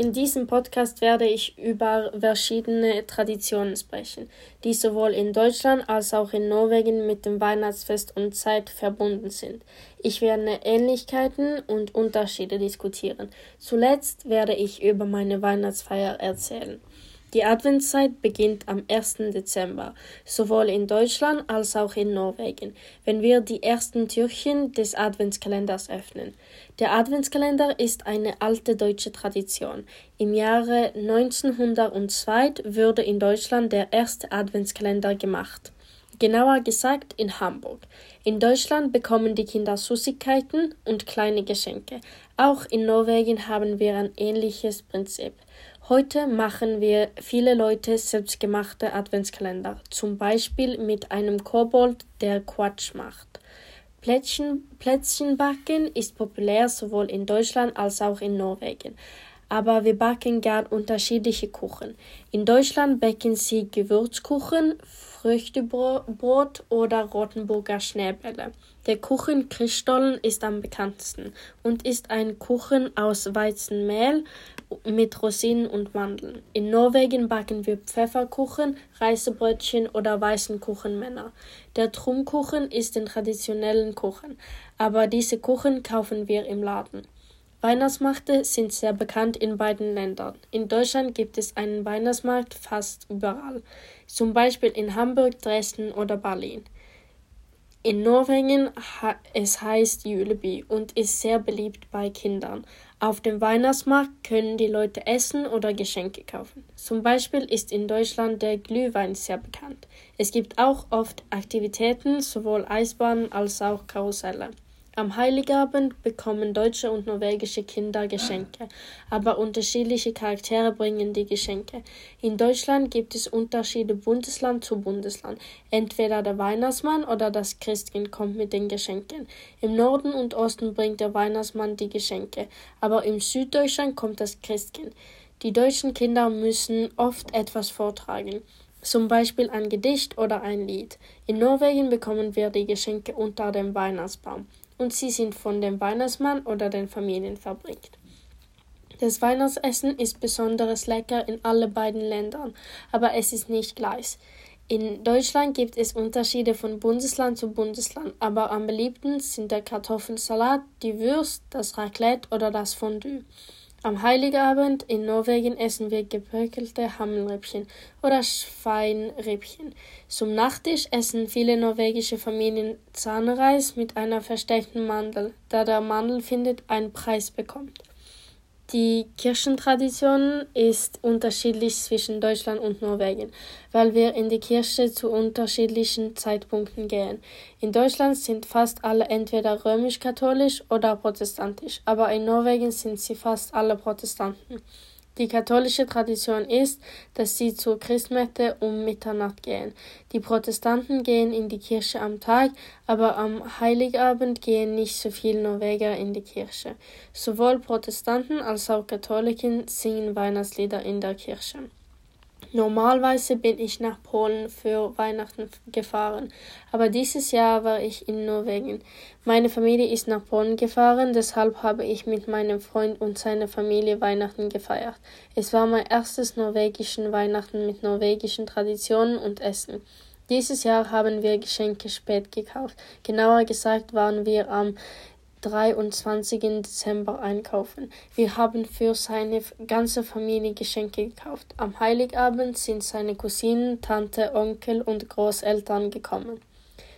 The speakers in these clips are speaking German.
In diesem Podcast werde ich über verschiedene Traditionen sprechen, die sowohl in Deutschland als auch in Norwegen mit dem Weihnachtsfest und Zeit verbunden sind. Ich werde Ähnlichkeiten und Unterschiede diskutieren. Zuletzt werde ich über meine Weihnachtsfeier erzählen. Die Adventszeit beginnt am 1. Dezember, sowohl in Deutschland als auch in Norwegen, wenn wir die ersten Türchen des Adventskalenders öffnen. Der Adventskalender ist eine alte deutsche Tradition. Im Jahre 1902 wurde in Deutschland der erste Adventskalender gemacht. Genauer gesagt in Hamburg. In Deutschland bekommen die Kinder Süßigkeiten und kleine Geschenke. Auch in Norwegen haben wir ein ähnliches Prinzip. Heute machen wir viele Leute selbstgemachte Adventskalender, zum Beispiel mit einem Kobold, der Quatsch macht. Plätzchen, Plätzchenbacken ist populär sowohl in Deutschland als auch in Norwegen. Aber wir backen gern unterschiedliche Kuchen. In Deutschland backen sie Gewürzkuchen, Früchtebrot oder Rothenburger Schneebälle. Der Kuchen Christstollen ist am bekanntesten und ist ein Kuchen aus Weizenmehl mit Rosinen und Mandeln. In Norwegen backen wir Pfefferkuchen, Reisebrötchen oder weißen Kuchenmänner. Der Trumkuchen ist ein traditionellen Kuchen, aber diese Kuchen kaufen wir im Laden. Weihnachtsmärkte sind sehr bekannt in beiden Ländern. In Deutschland gibt es einen Weihnachtsmarkt fast überall, zum Beispiel in Hamburg, Dresden oder Berlin. In Norwegen es heißt Juleby und ist sehr beliebt bei Kindern. Auf dem Weihnachtsmarkt können die Leute essen oder Geschenke kaufen. Zum Beispiel ist in Deutschland der Glühwein sehr bekannt. Es gibt auch oft Aktivitäten, sowohl Eisbahnen als auch Karusselle. Am Heiligabend bekommen deutsche und norwegische Kinder Geschenke, aber unterschiedliche Charaktere bringen die Geschenke. In Deutschland gibt es Unterschiede Bundesland zu Bundesland. Entweder der Weihnachtsmann oder das Christkind kommt mit den Geschenken. Im Norden und Osten bringt der Weihnachtsmann die Geschenke, aber im Süddeutschland kommt das Christkind. Die deutschen Kinder müssen oft etwas vortragen zum Beispiel ein Gedicht oder ein Lied. In Norwegen bekommen wir die Geschenke unter dem Weihnachtsbaum und sie sind von dem Weihnachtsmann oder den Familien verbringt. Das Weihnachtsessen ist besonders lecker in alle beiden Ländern, aber es ist nicht gleich. In Deutschland gibt es Unterschiede von Bundesland zu Bundesland, aber am beliebtesten sind der Kartoffelsalat, die Würst, das Raclette oder das Fondue. Am Heiligabend in Norwegen essen wir gepökelte Hammelrippchen oder Schweinrippchen. Zum Nachtisch essen viele norwegische Familien Zahnreis mit einer versteckten Mandel, da der Mandel findet einen Preis bekommt. Die Kirchentradition ist unterschiedlich zwischen Deutschland und Norwegen, weil wir in die Kirche zu unterschiedlichen Zeitpunkten gehen. In Deutschland sind fast alle entweder römisch-katholisch oder protestantisch, aber in Norwegen sind sie fast alle Protestanten. Die katholische Tradition ist, dass sie zur Christmette um Mitternacht gehen. Die Protestanten gehen in die Kirche am Tag, aber am Heiligabend gehen nicht so viele Norweger in die Kirche. Sowohl Protestanten als auch Katholiken singen Weihnachtslieder in der Kirche. Normalerweise bin ich nach Polen für Weihnachten gefahren, aber dieses Jahr war ich in Norwegen. Meine Familie ist nach Polen gefahren, deshalb habe ich mit meinem Freund und seiner Familie Weihnachten gefeiert. Es war mein erstes norwegischen Weihnachten mit norwegischen Traditionen und Essen. Dieses Jahr haben wir Geschenke spät gekauft. Genauer gesagt waren wir am 23. Dezember einkaufen. Wir haben für seine ganze Familie Geschenke gekauft. Am Heiligabend sind seine Cousinen, Tante, Onkel und Großeltern gekommen.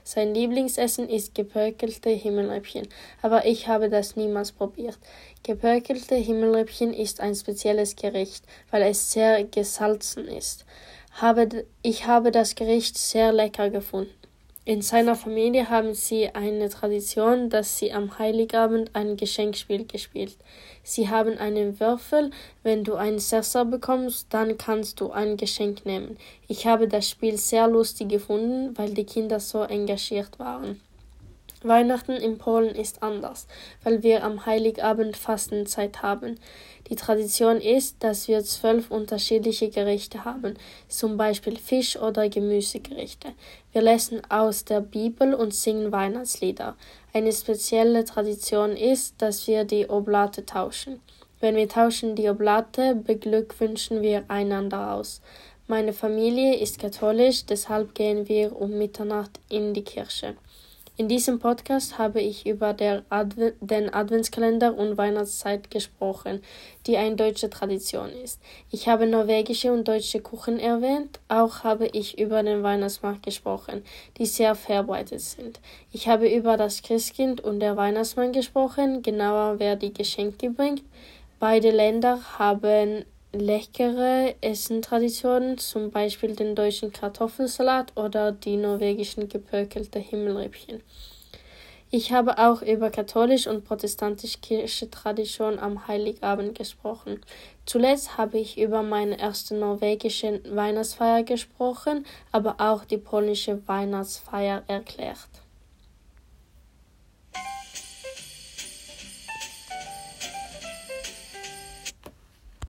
Sein Lieblingsessen ist gepökelte Himmelrippchen, aber ich habe das niemals probiert. Gepökelte Himmelrippchen ist ein spezielles Gericht, weil es sehr gesalzen ist. ich habe das Gericht sehr lecker gefunden. In seiner Familie haben sie eine Tradition, dass sie am Heiligabend ein Geschenkspiel gespielt. Sie haben einen Würfel, wenn du einen Sechser bekommst, dann kannst du ein Geschenk nehmen. Ich habe das Spiel sehr lustig gefunden, weil die Kinder so engagiert waren. Weihnachten in Polen ist anders, weil wir am Heiligabend Fastenzeit haben. Die Tradition ist, dass wir zwölf unterschiedliche Gerichte haben, zum Beispiel Fisch- oder Gemüsegerichte. Wir lesen aus der Bibel und singen Weihnachtslieder. Eine spezielle Tradition ist, dass wir die Oblate tauschen. Wenn wir tauschen die Oblate, beglückwünschen wir einander aus. Meine Familie ist katholisch, deshalb gehen wir um Mitternacht in die Kirche. In diesem Podcast habe ich über Adve den Adventskalender und Weihnachtszeit gesprochen, die eine deutsche Tradition ist. Ich habe norwegische und deutsche Kuchen erwähnt, auch habe ich über den Weihnachtsmarkt gesprochen, die sehr verbreitet sind. Ich habe über das Christkind und der Weihnachtsmann gesprochen, genauer wer die Geschenke bringt. Beide Länder haben leckere Essentraditionen, zum Beispiel den deutschen Kartoffelsalat oder die norwegischen gepökelte Himmelrippchen. Ich habe auch über katholisch und protestantische Tradition am Heiligabend gesprochen. Zuletzt habe ich über meine erste norwegische Weihnachtsfeier gesprochen, aber auch die polnische Weihnachtsfeier erklärt.